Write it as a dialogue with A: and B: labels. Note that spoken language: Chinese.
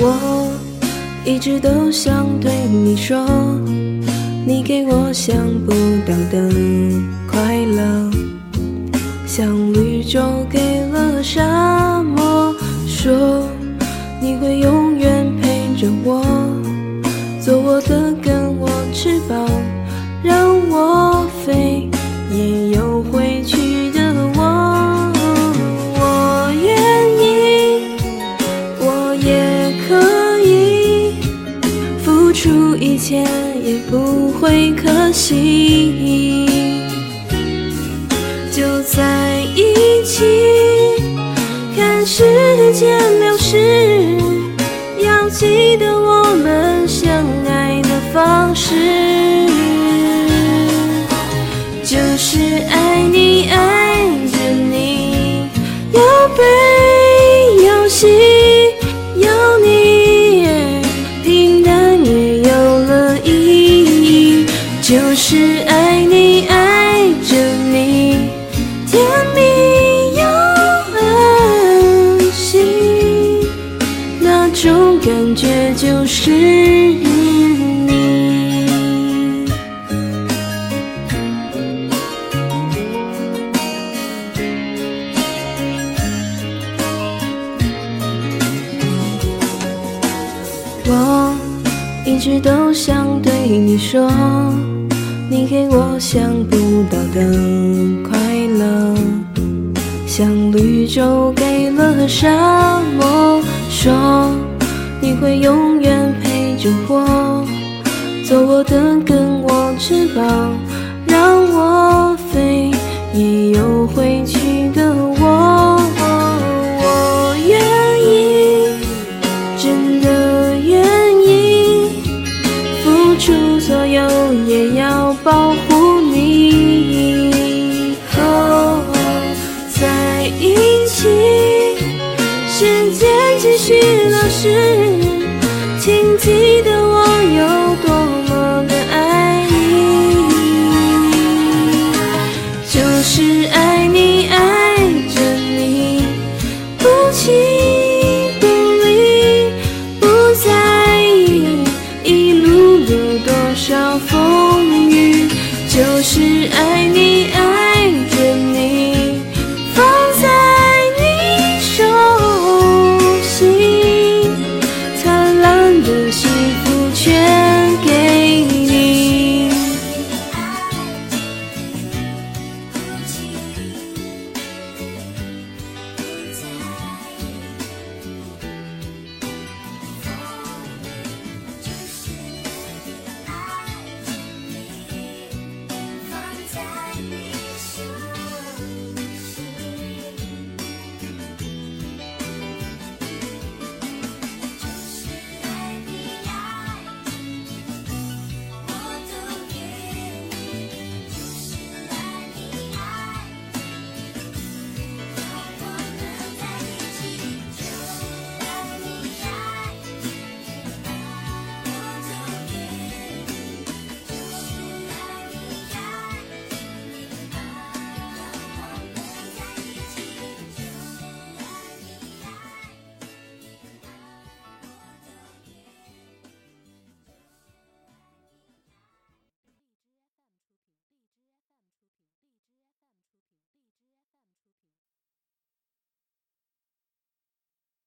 A: 我一直都想对你说，你给我想不到的快乐，像绿洲给了沙漠，说你会永远陪着我，做我的根，我翅膀，让我出一切，也不会可惜。就在一起，看时间流逝，要记得我们相爱的方式，就是爱你，爱就是爱你，爱着你。甜蜜又安心，那种感觉就是你。我一直都想对你说，你给我想不到的快乐，像绿洲给了沙漠，说你会永远陪着我，做我的根，我翅膀，让我飞，出所有，也要保护你。哦，在一起，时间继续流逝，就是爱你爱着你放在你手心灿烂的幸福全